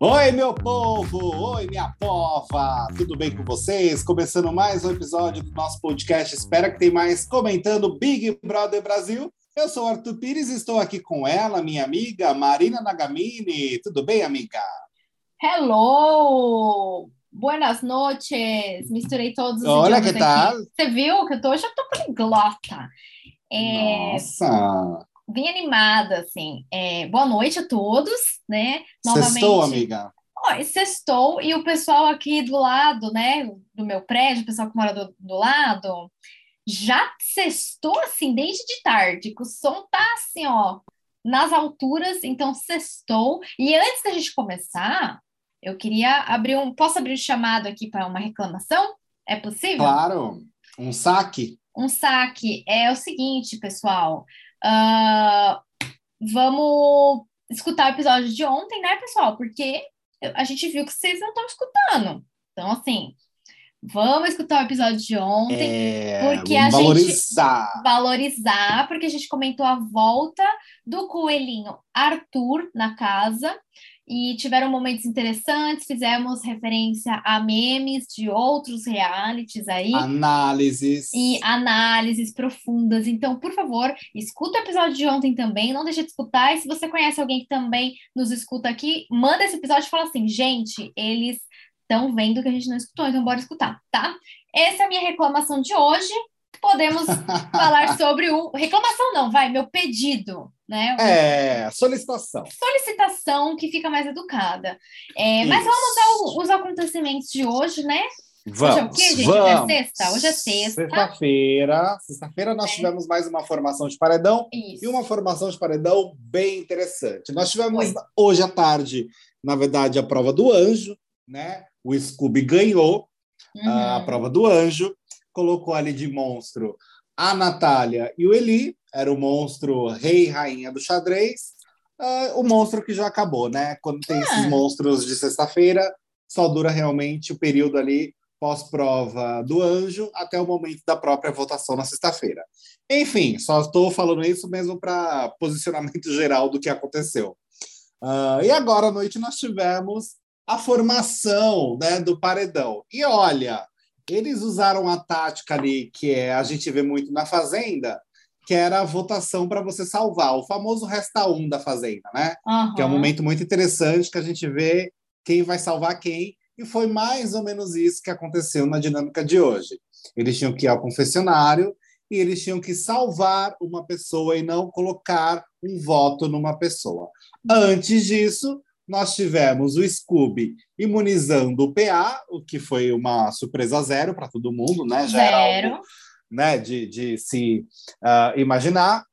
Oi, meu povo! Oi, minha pova! Tudo bem com vocês? Começando mais um episódio do nosso podcast. Espero que tem mais comentando Big Brother Brasil. Eu sou Arthur Pires e estou aqui com ela, minha amiga Marina Nagamini. Tudo bem, amiga? Hello! Buenas noches! Misturei todos os Olha que tal? aqui. Você viu que eu tô, hoje eu tô poliglota. É, Nossa! Bem animada, assim. É, boa noite a todos, né? Sextou, amiga? Ó, sextou, e o pessoal aqui do lado, né, do meu prédio, o pessoal que mora do, do lado, já sextou, assim, desde de tarde, que o som tá, assim, ó, nas alturas, então sextou. E antes da gente começar, eu queria abrir um... Posso abrir um chamado aqui para uma reclamação? É possível? Claro. Um saque? Um saque. É o seguinte, pessoal. Ah, vamos escutar o episódio de ontem, né, pessoal? Porque a gente viu que vocês não estão escutando. Então, assim, vamos escutar o episódio de ontem, É, Porque a gente- valorizar. valorizar, porque a gente comentou a volta do coelhinho Arthur na casa. E tiveram momentos interessantes, fizemos referência a memes de outros realities aí. Análises. e análises profundas. Então, por favor, escuta o episódio de ontem também, não deixe de escutar. E se você conhece alguém que também nos escuta aqui, manda esse episódio e fala assim: gente, eles estão vendo que a gente não escutou, então bora escutar, tá? Essa é a minha reclamação de hoje. Podemos falar sobre o. Reclamação não, vai, meu pedido, né? É, solicitação. Solicitação que fica mais educada. É, mas vamos aos acontecimentos de hoje, né? Vamos, Hoje é o quê, gente? vamos. Hoje é sexta? Hoje é sexta. Sexta-feira. Sexta-feira nós É. tivemos mais uma formação de paredão Isso. e uma formação de paredão bem interessante. Nós tivemos hoje à tarde, na verdade, a prova do anjo, né? O Scooby ganhou a Uhum. prova do anjo, colocou ali de monstro a Natália e o Eli, era o monstro rei e rainha do xadrez, ah, o monstro que já acabou, né? Quando tem esses Ah. monstros de sexta-feira, só dura realmente o período ali pós-prova do anjo até o momento da própria votação na sexta-feira. Enfim, só estou falando isso mesmo para posicionamento geral do que aconteceu. Ah, e agora à noite nós tivemos a formação né, do paredão. E olha, eles usaram a tática ali que é, a gente vê muito na Fazenda, que era a votação para você salvar, o famoso resta um da Fazenda, né? Que é um momento muito interessante que a gente vê quem vai salvar quem. E foi mais ou menos isso que aconteceu na dinâmica de hoje. Eles tinham que ir ao confessionário e eles tinham que salvar uma pessoa e não colocar um voto numa pessoa. Antes disso, nós tivemos o Scooby imunizando o PA, o que foi uma surpresa zero para todo mundo, né? Já era algo Zero. né, de, de se ah, imaginar.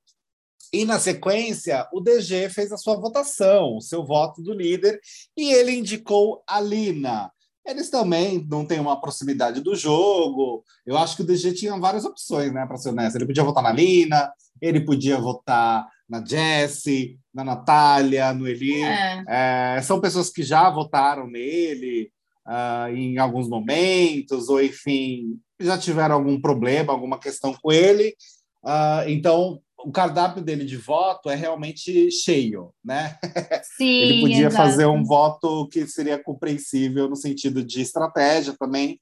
E na sequência, o DG fez a sua votação, o seu voto do líder, e ele indicou a Lina. Eles também não têm uma proximidade do jogo. Eu acho que o DG tinha várias opções, né, para ser honesto. Ele podia votar na Lina, ele podia votar na Jessie, na Natália, no Eli. É. É, são pessoas que já votaram nele ah, em alguns momentos, ou enfim, já tiveram algum problema, alguma questão com ele. Ah, então, o cardápio dele de voto é realmente cheio, né? Sim, Ele podia exato. fazer um voto que seria compreensível no sentido de estratégia também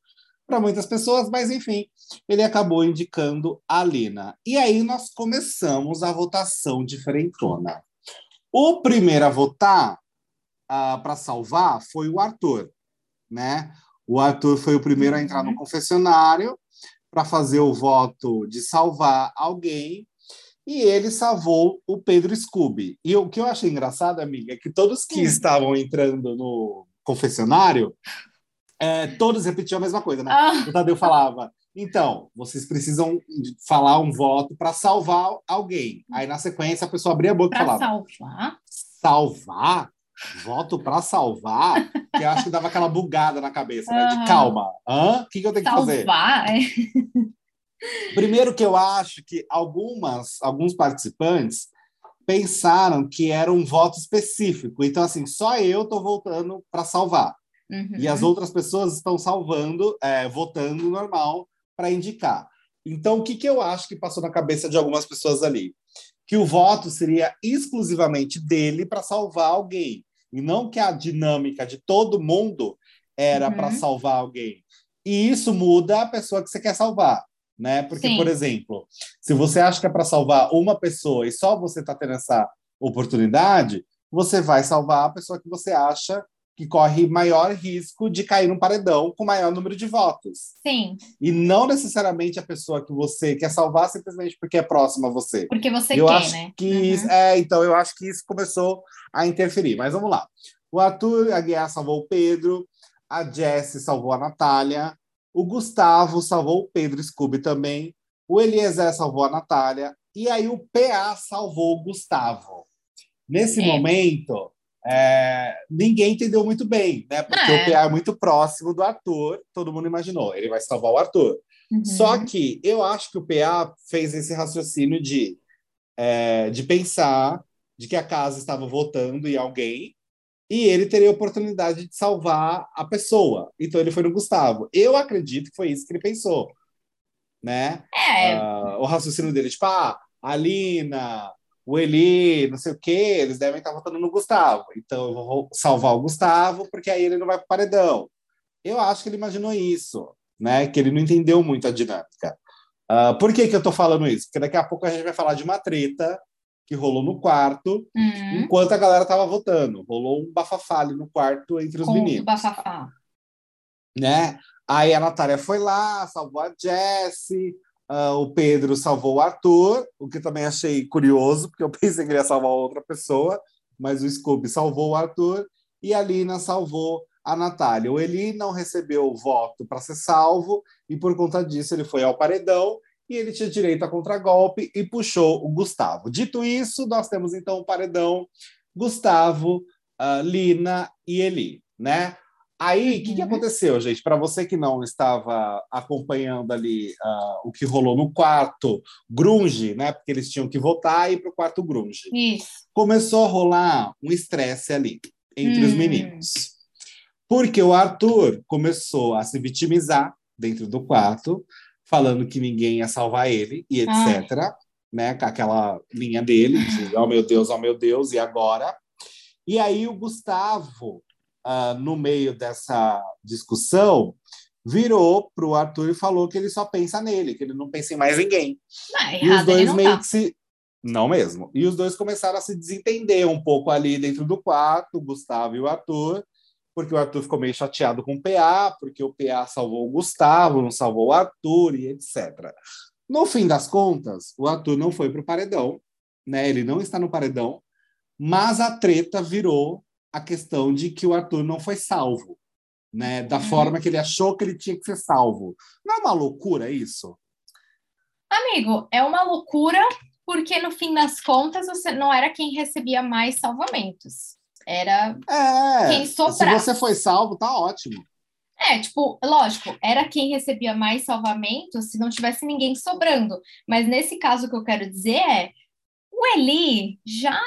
para muitas pessoas, mas enfim, ele acabou indicando a Lina. E aí nós começamos a votação diferentona. O primeiro a votar para salvar foi o Arthur, né? O Arthur foi o primeiro a entrar no confessionário para fazer o voto de salvar alguém e ele salvou o Pedro Scooby. E o que eu achei engraçado, amiga, é que todos que estavam entrando no confessionário, é, todos repetiam a mesma coisa, né? Ah, O Tadeu falava: então, vocês precisam falar um voto para salvar alguém. Aí, na sequência, a pessoa abria a boca e para falava: salvar. salvar? Voto para salvar? Que eu acho que dava aquela bugada na cabeça, né? De calma. Hã? O que, que eu tenho que fazer? Salvar? Primeiro que eu acho que algumas, alguns participantes pensaram que era um voto específico. Então, assim, só eu estou votando para salvar. Uhum. E as outras pessoas estão salvando, é, votando normal para indicar. Então, o que, que eu acho que passou na cabeça de algumas pessoas ali? que o voto seria exclusivamente dele para salvar alguém, e não que a dinâmica de todo mundo era uhum. para salvar alguém. E isso muda a pessoa que você quer salvar, né? Porque, Sim. por exemplo, se você acha que é para salvar uma pessoa e só você está tendo essa oportunidade, você vai salvar a pessoa que você acha que corre maior risco de cair num paredão com maior número de votos. Sim. E não necessariamente a pessoa que você quer salvar simplesmente porque é próxima a você. Porque você eu quer, acho né? Que uhum. isso, é, então eu acho que isso começou a interferir. Mas vamos lá. O Arthur Aguiar salvou o Pedro, a Jessie salvou a Natália, o Gustavo salvou o Pedro Scooby também, o Eliezer salvou a Natália, e aí o PA salvou o Gustavo. Nesse é. momento, é, ninguém entendeu muito bem, né? Porque é. o PA é muito próximo do Arthur, todo mundo imaginou, ele vai salvar o Arthur. Uhum. Só que eu acho que o PA fez esse raciocínio de, é, de pensar de que a casa estava votando em alguém e ele teria a oportunidade de salvar a pessoa. Então ele foi no Gustavo. Eu acredito que foi isso que ele pensou, né? É. Uh, o raciocínio dele, tipo, ah, a Lina, o Eli, não sei o quê, eles devem estar votando no Gustavo. Então eu vou salvar o Gustavo, porque aí ele não vai para o paredão. Eu acho que ele imaginou isso, né? Que ele não entendeu muito a dinâmica. Uh, por que, que eu estou falando isso? Porque daqui a pouco a gente vai falar de uma treta que rolou no quarto, uhum. enquanto a galera estava votando. Rolou um bafafá ali no quarto entre os meninos. bafafá. Né? Aí a Natália foi lá, salvou a Jessie, Uh, o Pedro salvou o Arthur, o que também achei curioso, porque eu pensei que ele ia salvar outra pessoa, mas o Scooby salvou o Arthur e a Lina salvou a Natália. O Eli não recebeu o voto para ser salvo e, por conta disso, ele foi ao paredão e ele tinha direito a contragolpe e puxou o Gustavo. Dito isso, nós temos então o paredão Gustavo, uh, Lina e Eli, né? Aí, o que, que uhum. aconteceu, gente? Para você que não estava acompanhando ali uh, o que rolou no quarto grunge, né? Porque eles tinham que votar e ir para o quarto grunge. Isso. Começou a rolar um estresse ali entre hum. os meninos. Porque o Arthur começou a se vitimizar dentro do quarto, falando que ninguém ia salvar ele e etc. Ai. Né? Com aquela linha dele de, oh meu Deus, oh meu Deus, e agora? E aí o Gustavo uh, no meio dessa discussão, virou para o Arthur e falou que ele só pensa nele, que ele não pensa em mais ninguém. Não, e os dois meio tá. que se. Não mesmo. E os dois começaram a se desentender um pouco ali dentro do quarto, o Gustavo e o Arthur, porque o Arthur ficou meio chateado com o PA, porque o PA salvou o Gustavo, não salvou o Arthur e etc. No fim das contas, o Arthur não foi para o paredão, né? Ele não está no paredão, mas a treta virou a questão de que o Arthur não foi salvo, né? Da uhum. forma que ele achou que ele tinha que ser salvo. Não é uma loucura isso? Amigo, é uma loucura porque no fim das contas você não era quem recebia mais salvamentos. Era é, quem sobrava. Se você foi salvo, tá ótimo. É, tipo, lógico, era quem recebia mais salvamentos se não tivesse ninguém sobrando. Mas nesse caso que eu quero dizer é, o Eli já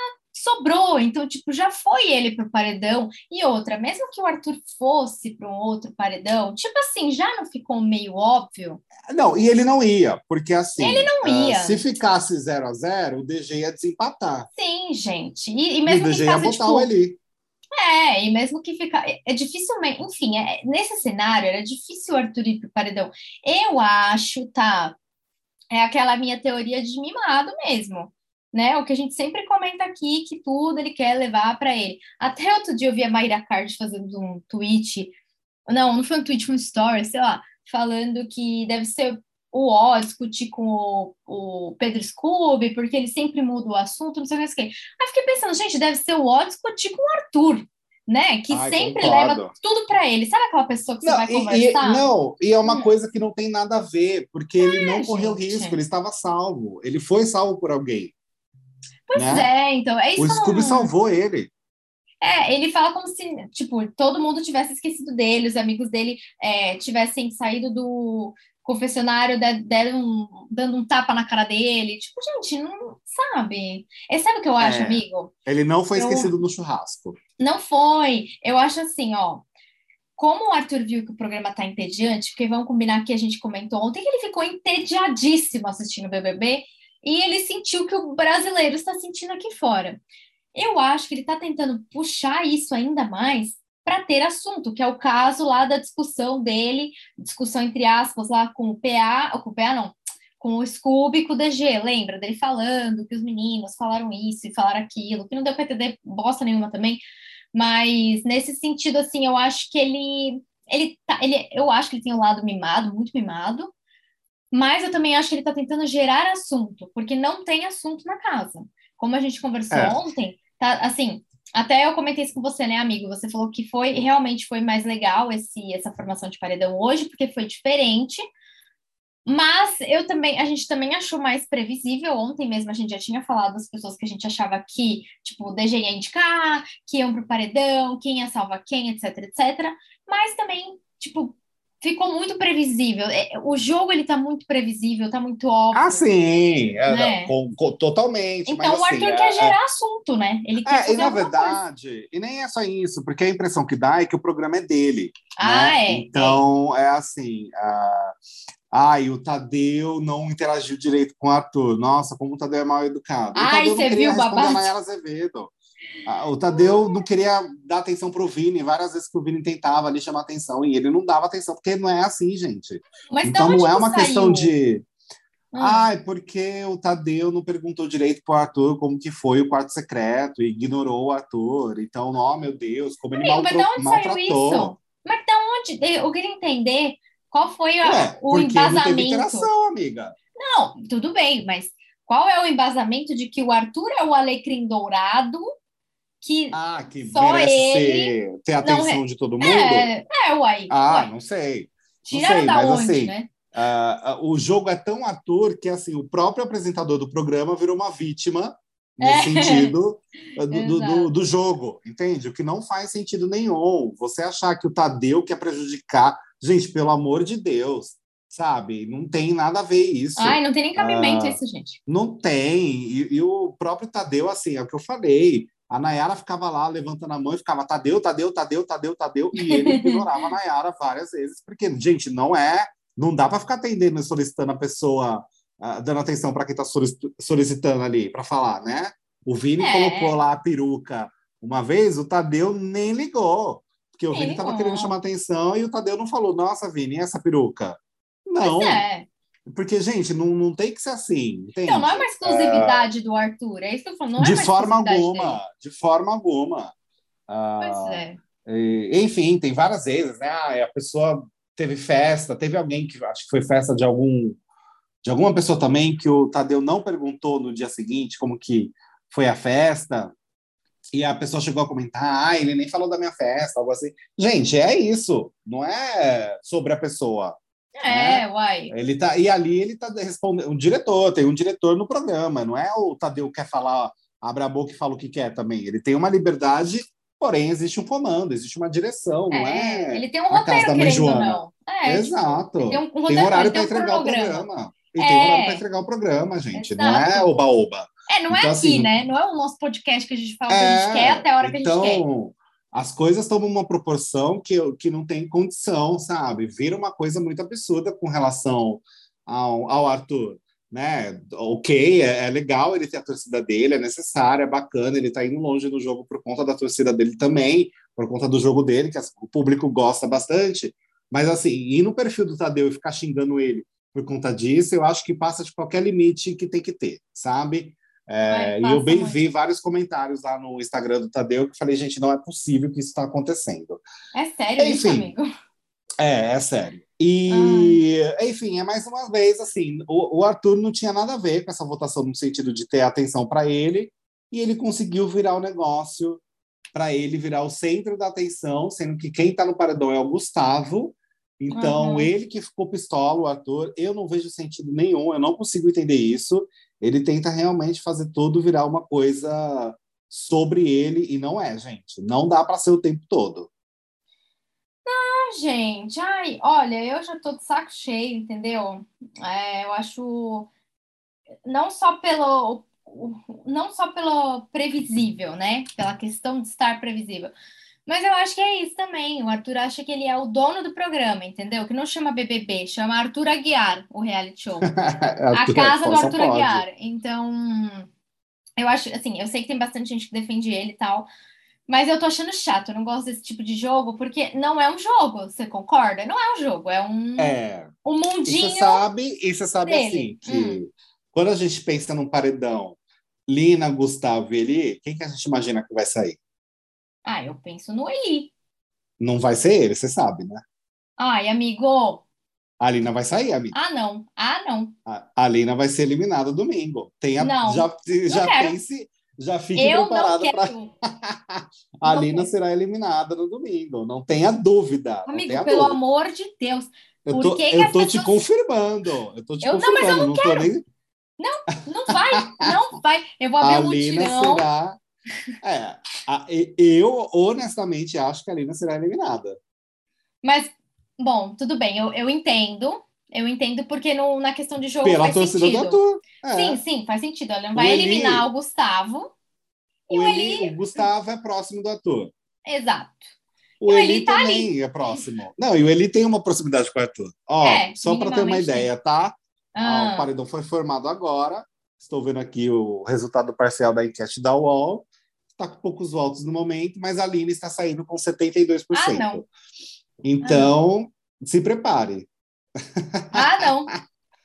sobrou, então, tipo, já foi ele pro paredão. E outra, mesmo que o Arthur fosse para um outro paredão, tipo assim, já não ficou meio óbvio? Não, e ele não ia, porque assim. Ele não ah, ia. Uh, se ficasse 0 a 0 o DG ia desempatar. Sim, gente. E, e mesmo e o DG que ia botar tipo, o Eli. É, e mesmo que ficar. É, é dificilmente. Enfim, é, nesse cenário era difícil o Arthur ir pro paredão. Eu acho, tá? É aquela minha teoria de mimado mesmo né? O que a gente sempre comenta aqui, que tudo ele quer levar para ele. Até outro dia eu vi a Mayra Card fazendo um tweet, não, não foi um tweet, foi um story, sei lá, falando que deve ser o ó discutir com o, o Pedro Scooby, porque ele sempre muda o assunto, não sei o que. Aí fiquei pensando, gente, deve ser o ó discutir com o Arthur, né? Que Ai, sempre concordo. leva tudo para ele. Sabe aquela pessoa que não, você vai conversar? E, não, e é uma hum. coisa que não tem nada a ver, porque é, ele não correu gente. risco, ele estava salvo. Ele foi salvo por alguém. Pois né? é, então. É isso o Scooby salvou ele. É, ele fala como se, tipo, todo mundo tivesse esquecido dele, os amigos dele é, tivessem saído do confessionário, deram, dando um tapa na cara dele. Tipo, gente, não sabe. É, sabe o que eu acho, é, amigo? Ele não foi eu, esquecido no churrasco. Não foi. Eu acho assim, ó. Como o Arthur viu que o programa tá entediante, porque vamos combinar que a gente comentou ontem que ele ficou entediadíssimo assistindo o BBB, e ele sentiu que o brasileiro está sentindo aqui fora. Eu acho que ele está tentando puxar isso ainda mais para ter assunto, que é o caso lá da discussão dele, discussão entre aspas lá com o PA, ou com o PA não, com o Scooby com o DG, lembra dele falando que os meninos falaram isso e falaram aquilo, que não deu para entender bosta nenhuma também, mas nesse sentido, assim, eu acho que ele, ele, tá, ele eu acho que ele tem um lado mimado, muito mimado, mas eu também acho que ele está tentando gerar assunto, porque não tem assunto na casa. Como a gente conversou é. ontem, tá assim, até eu comentei isso com você, né, amigo? Você falou que foi realmente foi mais legal esse essa formação de paredão hoje, porque foi diferente. Mas eu também, a gente também achou mais previsível. Ontem mesmo a gente já tinha falado das pessoas que a gente achava que, tipo, o DG ia indicar, que iam pro paredão, quem ia salvar quem, etc, etc. Mas também, tipo, ficou muito previsível. É, o jogo ele tá muito previsível, tá muito óbvio. Ah, sim, é, né? com, com, totalmente. Então mas, o assim, Arthur é, quer gerar assunto, né? Ele quer é, e na verdade, coisa. e nem é só isso, porque a impressão que dá é que o programa é dele. Ah, né? é. Então é, é assim. Uh... Ai, o Tadeu não interagiu direito com o Arthur. Nossa, como o Tadeu é mal educado. Ai, o Tadeu você viu, babado? Azevedo. O Tadeu não queria dar atenção pro Vini, várias vezes que o Vini tentava ali chamar atenção, e ele não dava atenção, porque não é assim, gente. Mas então não é uma saiu? questão de. Hum. Ai, porque o Tadeu não perguntou direito pro Arthur como que foi o quarto secreto, e ignorou o Arthur. Então, ó, oh, meu Deus, como ele Amigo, maltratou. Mas de onde saiu isso? Mas de onde? Eu queria entender qual foi a, Ué, o embasamento. Não teve interação, amiga. Não, tudo bem, mas qual é o embasamento de que o Arthur é o alecrim dourado que, ah, que só merece ele ter atenção de todo mundo? É, é uai. Ah, uai. não sei. Tiraram da mas onde, assim, né? Uh, uh, o jogo é tão ator que assim o próprio apresentador do programa virou uma vítima nesse é. sentido uh, do, do, do, do, jogo, entende? O que não faz sentido nenhum. Você achar que o Tadeu quer prejudicar, gente, pelo amor de Deus, sabe? Não tem nada a ver isso. Ai, não tem nem cabimento isso, gente. Não tem. E, e, o próprio Tadeu, assim, é o que eu falei. A Nayara ficava lá levantando a mão e ficava Tadeu, Tadeu, Tadeu, Tadeu, Tadeu, e ele ignorava a Nayara várias vezes, porque, gente, não é. Não dá para ficar atendendo e solicitando a pessoa, uh, dando atenção para quem está solicitando ali, para falar, né? O Vini é. colocou lá a peruca uma vez, o Tadeu nem ligou, porque o Vini estava querendo chamar atenção e o Tadeu não falou: Nossa, Vini, essa peruca? Não. Pois é. Porque, gente, não, não tem que ser assim. Entende? Não, não é uma exclusividade é... do Arthur, é isso que eu falo. Não de é forma alguma, dele. de forma alguma. Pois é. E, enfim, tem várias vezes, né? Ah, a pessoa teve festa, teve alguém que acho que foi festa de algum de alguma pessoa também que o Tadeu não perguntou no dia seguinte como que foi a festa e a pessoa chegou a comentar, ah, ele nem falou da minha festa, algo assim. Gente, é isso, não é sobre a pessoa. É, né? uai. Ele tá, e ali ele tá respondendo. Um diretor, tem um diretor no programa, não é o Tadeu que quer falar, abre a boca e fala o que quer também. Ele tem uma liberdade, porém existe um comando, existe uma direção, é, não é? Ele tem um roteiro, querendo ou não. É, Exato. Tipo, tem, um, um tem horário para entregar o programa. E é. tem horário para entregar o programa, gente. Exato. Não é oba-oba. É, não é então, é aqui, assim, né? Não é o nosso podcast que a gente fala o que a gente quer até a hora que então, a gente quer as coisas tomam uma proporção que, que não tem condição, sabe? Vira uma coisa muito absurda com relação ao, ao Arthur. Né? Ok, é, é, legal ele ter a torcida dele, é necessário, é bacana, ele tá indo longe do jogo por conta da torcida dele também, por conta do jogo dele, que o público gosta bastante. Mas assim, ir no perfil do Tadeu e ficar xingando ele por conta disso, eu acho que passa de qualquer limite que tem que ter, sabe? É, e eu bem muito. vi vários comentários lá no Instagram do Tadeu que falei, gente, não é possível que isso está acontecendo. É sério enfim, isso, amigo? É, é sério. E, Ai. enfim, é mais uma vez assim: o, o, Arthur não tinha nada a ver com essa votação no sentido de ter atenção para ele, e ele conseguiu virar o negócio para ele virar o centro da atenção, sendo que quem está no paredão é o Gustavo. Então, uhum. ele que ficou pistola, o Arthur, eu não vejo sentido nenhum, eu não consigo entender isso ele tenta realmente fazer tudo virar uma coisa sobre ele e não é, gente. Não dá para ser o tempo todo. Não, gente. Ai, olha, eu já tô de saco cheio, entendeu? É, eu acho não só pelo não só pelo previsível, né? Pela questão de estar previsível, Mas eu acho que é isso também. O Arthur acha que ele é o dono do programa, entendeu? Que não chama BBB, chama Arthur Aguiar, o reality show. a casa do Arthur pode. Aguiar. Então, eu acho, assim, eu sei que tem bastante gente que defende ele e tal, mas eu tô achando chato, eu não gosto desse tipo de jogo, porque não é um jogo, você concorda? Não é um jogo, é um, é. um mundinho. E você sabe, e você sabe assim, que hum. quando a gente pensa num paredão, Lina, Gustavo e Eli, quem que a gente imagina que vai sair? Ah, eu penso no Eli. Não vai ser ele, você sabe, né? Ai, amigo. A Lina vai sair, amigo. Ah, não. Ah, não. A, a Lina vai ser eliminada domingo. Tenha, não. Já, já pense, já fique eu preparada para. a não Lina quero. será eliminada no domingo. Não tenha dúvida. Amigo, tenha pelo dúvida. amor de Deus. Eu tô, eu tô pessoas... te confirmando. Eu tô te eu, confirmando. Não, mas eu não, não quero. Nem... Não, não vai. Não vai. Eu vou abrir a um mutirão. será é, a, eu honestamente acho que a Lina será eliminada. Mas, bom, tudo bem, eu, eu entendo. Eu entendo porque no, na questão de jogo Pela faz torcida sentido. do ator. É. Sim, sim, faz sentido. Ela não vai Eli, eliminar o Gustavo. O, Eli, o Gustavo é próximo do ator. Exato. O, Eli, Eli tá também ali. é próximo. Não, e o Eli tem uma proximidade com o Arthur. Ó, é, só para ter uma ideia, tá? Ah. o paredão foi formado agora. Estou vendo aqui o resultado parcial da enquete da UOL está com poucos votos no momento, mas a Aline está saindo com 72%. Ah, não. Então, ah, não. se prepare. Ah, não.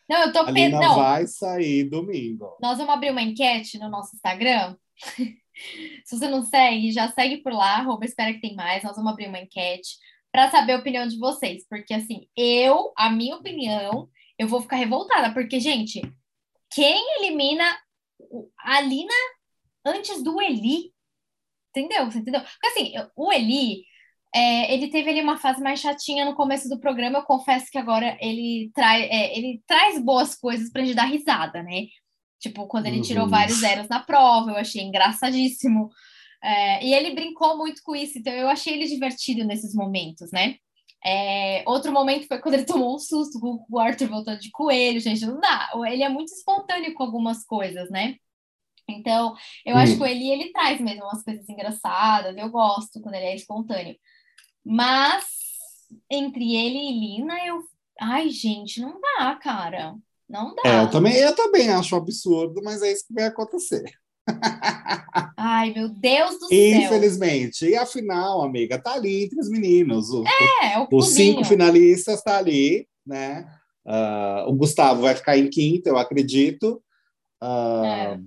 Não, eu tô Lina não. vai sair domingo. Nós vamos abrir uma enquete no nosso Instagram. se você não segue, já segue por lá, arroba espera que tem mais. Nós vamos abrir uma enquete para saber a opinião de vocês. Porque, assim, eu, a minha opinião, eu vou ficar revoltada. Porque, gente, quem elimina a Lina antes do Eli? Entendeu? Você entendeu? Porque assim, o Eli, é, ele teve ali uma fase mais chatinha no começo do programa. Eu confesso que agora ele, trai, é, ele traz boas coisas pra gente dar risada, né? Tipo, quando ele uhum. tirou vários zeros na prova, eu achei engraçadíssimo. É, e ele brincou muito com isso, então eu achei ele divertido nesses momentos, né? É, outro momento foi quando ele tomou um susto com o Arthur voltando de coelho, gente, não dá. Ele é muito espontâneo com algumas coisas, né? Então, eu hum. acho que o Eli, ele traz mesmo umas coisas engraçadas, eu gosto quando ele é espontâneo. Mas, entre ele e Lina, eu... Ai, gente, não dá, cara. Não dá. É, eu também, eu também acho absurdo, mas é isso que vai acontecer. Ai, meu Deus do céu. Infelizmente. E afinal, amiga, tá ali entre os meninos. O, é, o Os cinco finalistas tá ali, né? Uh, o Gustavo vai ficar em quinto, eu acredito. Uh, é.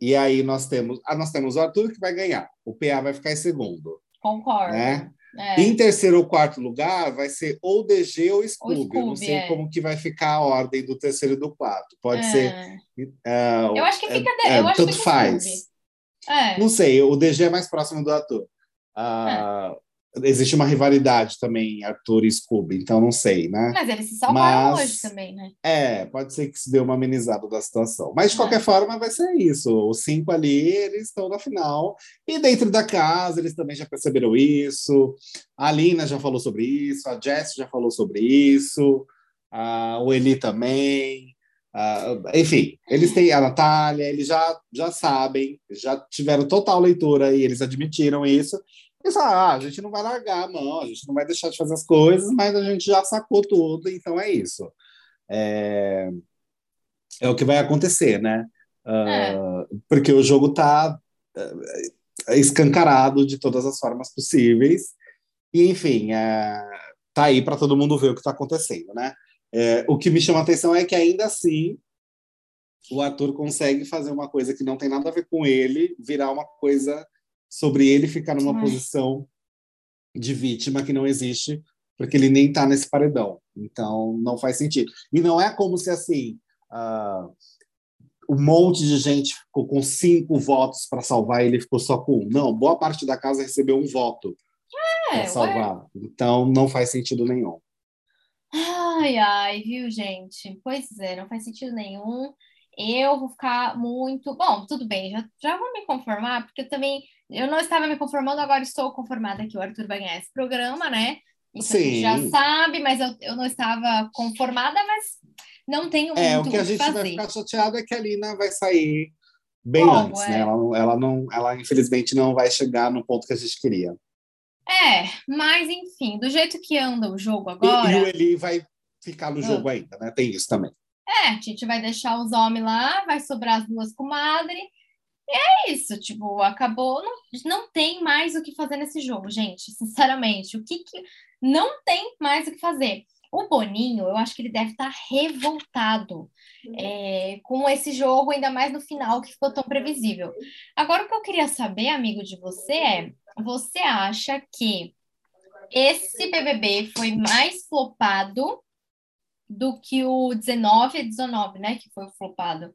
E aí nós temos, ah, nós temos o Arthur que vai ganhar, o PA vai ficar em segundo. Concordo. Né? É. Em terceiro ou quarto lugar vai ser ou DG ou Scooby. Scooby Eu não sei é. como que vai ficar a ordem do terceiro e do quarto. Pode é. ser. Uh, eu acho que fica. É, eu acho tanto que faz. Não sei, o DG é mais próximo do Arthur. Uh, existe uma rivalidade também, Arthur e Scooby, então não sei, né? Mas eles se salvaram Mas, hoje também, né? É, pode ser que se dê uma amenizada da situação. Mas, de é. qualquer forma, vai ser isso. Os cinco ali, eles estão na final. E dentro da casa, eles também já perceberam isso. A Lina já falou sobre isso, a Jess já falou sobre isso, a, o Eli também. enfim, eles têm a Natália, eles já, já sabem, já tiveram total leitura e eles admitiram isso. Fala, ah, a gente não vai largar a mão, a gente não vai deixar de fazer as coisas, mas a gente já sacou tudo, então é isso. É, é o que vai acontecer, né? Uh, Porque o jogo está uh, escancarado de todas as formas possíveis. E, enfim, uh, tá aí para todo mundo ver o que está acontecendo, né? É, o que me chama a atenção é que, ainda assim, o ator consegue fazer uma coisa que não tem nada a ver com ele, virar uma coisa sobre ele ficar numa Ai. posição de vítima que não existe, porque ele nem está nesse paredão. Então, não faz sentido. E não é como se, assim, uh, um monte de gente ficou com cinco votos para salvar e ele ficou só com um. Não, boa parte da casa recebeu um voto é, para salvar. Ué. Então, não faz sentido nenhum. Ai, ai, viu, gente? Pois é, não faz sentido nenhum. Eu vou ficar muito. Bom, tudo bem, já, já vou me conformar, porque eu também eu não estava me conformando, agora estou conformada que o Arthur vai ganhar esse programa, né? Isso Sim. a gente já sabe, mas eu, eu não estava conformada, mas não tenho é, muito o que a gente fazer. vai ficar chateado é que a Lina vai sair bem Como, antes, né? é? né? Ela, ela, não, ela infelizmente não vai chegar no ponto que a gente queria. É, mas enfim, do jeito que anda o jogo agora. E, e o Eli vai ficar no jogo ah. ainda, né? Tem isso também. É, a gente vai deixar os homens lá, vai sobrar as duas comadres. E é isso, tipo, acabou. Não, não tem mais o que fazer nesse jogo, gente. Sinceramente, o que, que não tem mais o que fazer. O Boninho, eu acho que ele deve estar revoltado é, com esse jogo, ainda mais no final, que ficou tão previsível. Agora, o que eu queria saber, amigo, de você é: você acha que esse BBB foi mais flopado do que o 19 e 19, né? Que foi o flopado.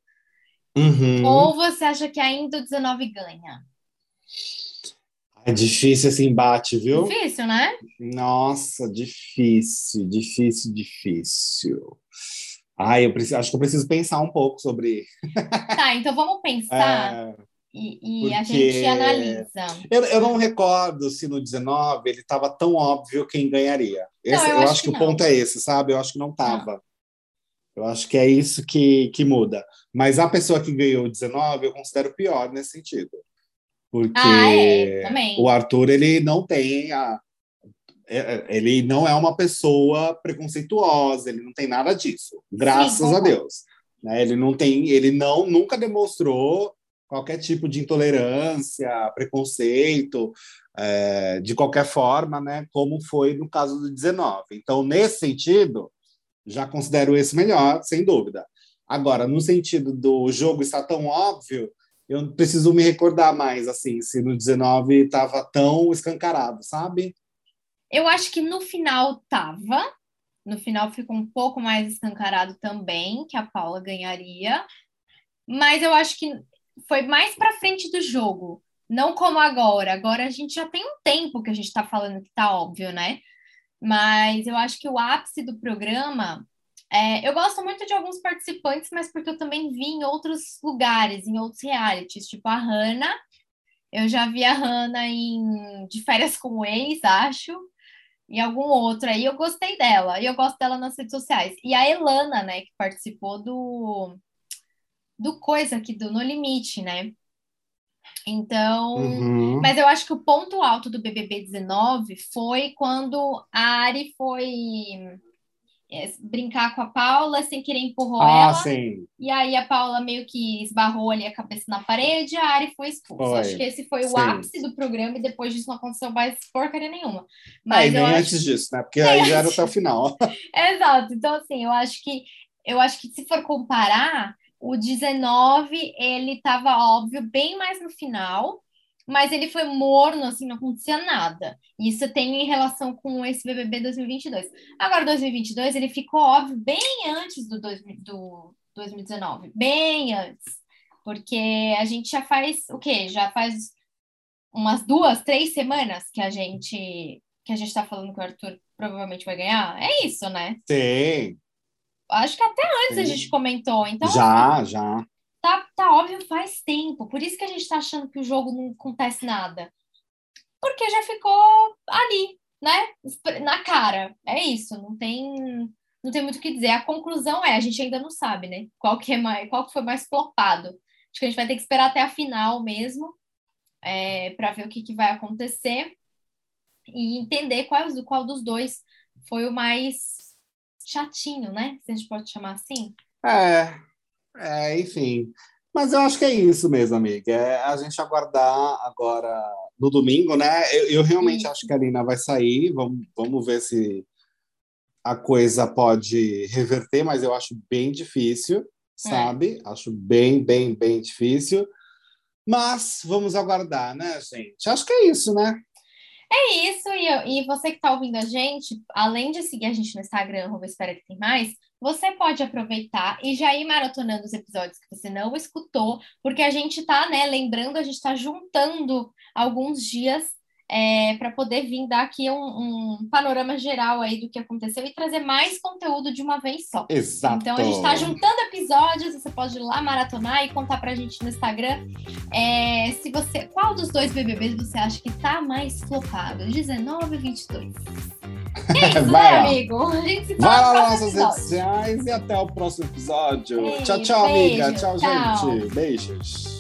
Uhum. Ou você acha que ainda o 19 ganha? É difícil esse embate, viu? Difícil, né? Nossa, difícil, difícil, difícil. Ai, eu preciso, acho que eu preciso pensar um pouco sobre. Tá, então vamos pensar. É... E, e a gente analisa. Eu, eu não recordo se no 19 ele estava tão óbvio quem ganharia. Esse, não, eu, eu, acho, acho que, que o ponto é esse, sabe? Eu acho que não estava. Eu acho que é isso que, que muda. Mas a pessoa que ganhou o 19 eu considero pior nesse sentido. Porque ah, é, o Arthur ele não tem a, é, é, ele não é uma pessoa preconceituosa, ele não tem nada disso, graças Sim, a Deus. Né? Ele não tem, ele não nunca demonstrou qualquer tipo de intolerância, preconceito, é, de qualquer forma, né, como foi no caso do 19. Então, nesse sentido, já considero esse melhor, sem dúvida. Agora, no sentido do jogo estar tão óbvio, eu preciso me recordar mais, assim, se no 19 estava tão escancarado, sabe? Eu acho que no final tava. No final ficou um pouco mais escancarado também, que a Paula ganharia. Mas eu acho que foi mais para frente do jogo, não como agora. Agora a gente já tem um tempo que a gente está falando que tá óbvio, né? Mas eu acho que o ápice do programa. É, eu gosto muito de alguns participantes, mas porque eu também vi em outros lugares, em outros realities, tipo a Hannah. Eu já vi a Hannah em De Férias com o Ex, acho, e algum outro aí. Eu gostei dela, e eu gosto dela nas redes sociais. E a Elana, né, que participou do do coisa aqui do No Limite, né? Então, uhum. mas eu acho que o ponto alto do BBB 19 foi quando a Ari foi é, brincar com a Paula, sem querer empurrou ah, ela. Sim. E aí a Paula meio que esbarrou ali a cabeça na parede, a Ari foi expulsa. Foi. Acho que esse foi o sim. ápice do programa e depois disso não aconteceu mais porcaria nenhuma. Mas é, nem acho... antes disso, né? Porque aí já era até o final. Exato. Então, assim, eu acho que eu acho que se for comparar, o 19, ele estava óbvio bem mais no final, mas ele foi morno, assim, não acontecia nada. Isso tem em relação com esse BBB 2022. Agora, 2022, ele ficou óbvio bem antes do, dois, do 2019, bem antes. Porque a gente já faz o quê? Já faz umas duas, três semanas que a gente que a gente está falando que o Arthur provavelmente vai ganhar. É isso, né? Sim. Acho que até antes Sim. a gente comentou. Então, já, assim, já. Tá, tá óbvio faz tempo. Por isso que a gente tá achando que o jogo não acontece nada. Porque já ficou ali, né? Na cara. É isso. Não tem, não tem muito o que dizer. A conclusão é, a gente ainda não sabe, né? Qual que, é mais, qual que foi mais flopado. Acho que a gente vai ter que esperar até a final mesmo. É, para ver o que, que vai acontecer e entender qual, qual dos dois foi o mais chatinho, né? Se a gente pode chamar assim. É, é, enfim. Mas eu acho que é isso mesmo, amiga. É a gente aguardar agora no domingo, né? Eu, eu realmente Sim. acho que a Lina vai sair. Vamos, vamos ver se a coisa pode reverter, mas eu acho bem difícil, é. sabe? É. Acho bem, bem, bem difícil. Mas vamos aguardar, né, gente? Acho que é isso, né? É isso, e, e você que está ouvindo a gente, além de seguir a gente no Instagram, arroba espera que tem mais, você pode aproveitar e já ir maratonando os episódios que você não escutou, porque a gente está, né, lembrando, a gente está juntando alguns dias é, para poder vir dar aqui um, um, panorama geral aí do que aconteceu e trazer mais conteúdo de uma vez só. Exato. Então a gente está juntando episódios, você pode ir lá maratonar e contar para a gente no Instagram é, se você qual dos dois BBBs você acha que está mais flopado, 19 ou 22. É isso, Vai né, lá. amigo? A gente se fala Vai lá nas nossas redes sociais e até o próximo episódio. Ei, tchau, tchau, beijo, amiga. Tchau, tchau, gente. Beijos.